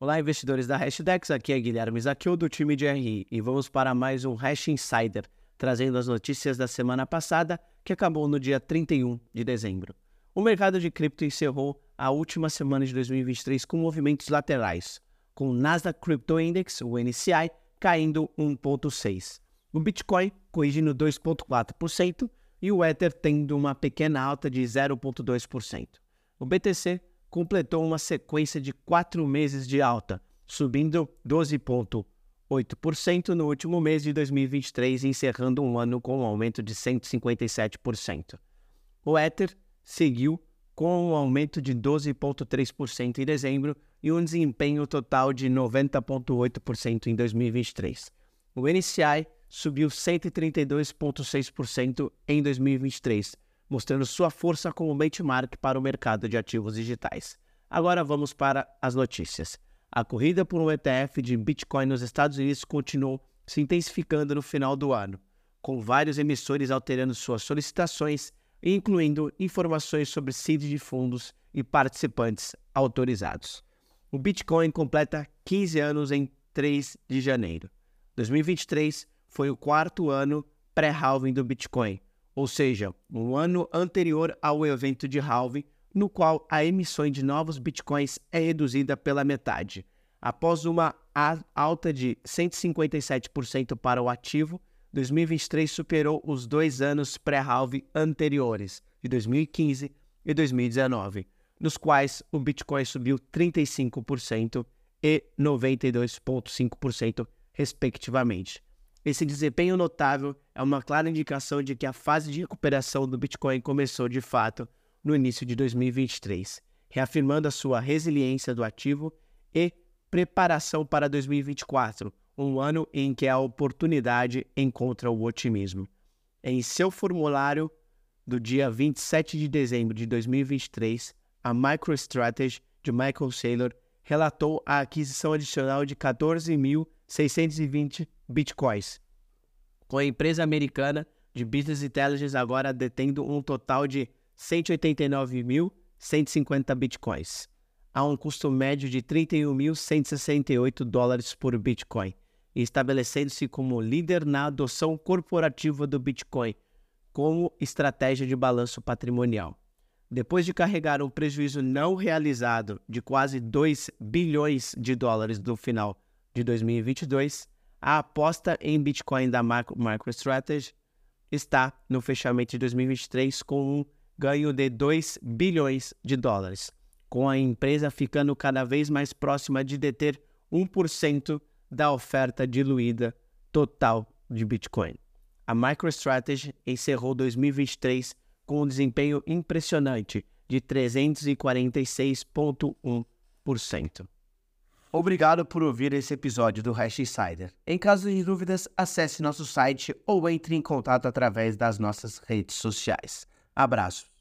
Olá, investidores da Hashdex, aqui é Guilherme Zaqueu do time de RI e vamos para mais um Hash Insider, trazendo as notícias da semana passada, que acabou no dia 31 de dezembro. O mercado de cripto encerrou a última semana de 2023 com movimentos laterais, com o Nasdaq Crypto Index, o NCI, caindo 1,6%, o Bitcoin corrigindo 2,4% e o Ether tendo uma pequena alta de 0,2%. O BTC completou uma sequência de quatro meses de alta, subindo 12,8% no último mês de 2023, encerrando um ano com um aumento de 157%. O Ether seguiu com um aumento de 12,3% em dezembro e um desempenho total de 90,8% em 2023. O NCI subiu 132,6% em 2023 mostrando sua força como benchmark para o mercado de ativos digitais. Agora vamos para as notícias. A corrida por um ETF de Bitcoin nos Estados Unidos continuou se intensificando no final do ano, com vários emissores alterando suas solicitações, incluindo informações sobre seed de fundos e participantes autorizados. O Bitcoin completa 15 anos em 3 de janeiro. 2023 foi o quarto ano pré-halving do Bitcoin, ou seja, um ano anterior ao evento de halving, no qual a emissão de novos bitcoins é reduzida pela metade. Após uma alta de 157% para o ativo, 2023 superou os dois anos pré-halving anteriores, de 2015 e 2019, nos quais o Bitcoin subiu 35% e 92,5%, respectivamente. Esse desempenho notável é uma clara indicação de que a fase de recuperação do Bitcoin começou de fato no início de 2023, reafirmando a sua resiliência do ativo e preparação para 2024, um ano em que a oportunidade encontra o otimismo. Em seu formulário do dia 27 de dezembro de 2023, a MicroStrategy de Michael Saylor relatou a aquisição adicional de 14.620 bitcoins, com a empresa americana de Business Intelligence agora detendo um total de 189.150 bitcoins, a um custo médio de 31.168 dólares por bitcoin, estabelecendo-se como líder na adoção corporativa do bitcoin como estratégia de balanço patrimonial. Depois de carregar um prejuízo não realizado de quase 2 bilhões de dólares no final de 2022, a aposta em Bitcoin da MicroStrategy está no fechamento de 2023 com um ganho de 2 bilhões de dólares, com a empresa ficando cada vez mais próxima de deter 1% da oferta diluída total de Bitcoin. A MicroStrategy encerrou 2023 com um desempenho impressionante de 346,1%. Obrigado por ouvir esse episódio do Hash Insider. Em caso de dúvidas, acesse nosso site ou entre em contato através das nossas redes sociais. Abraço.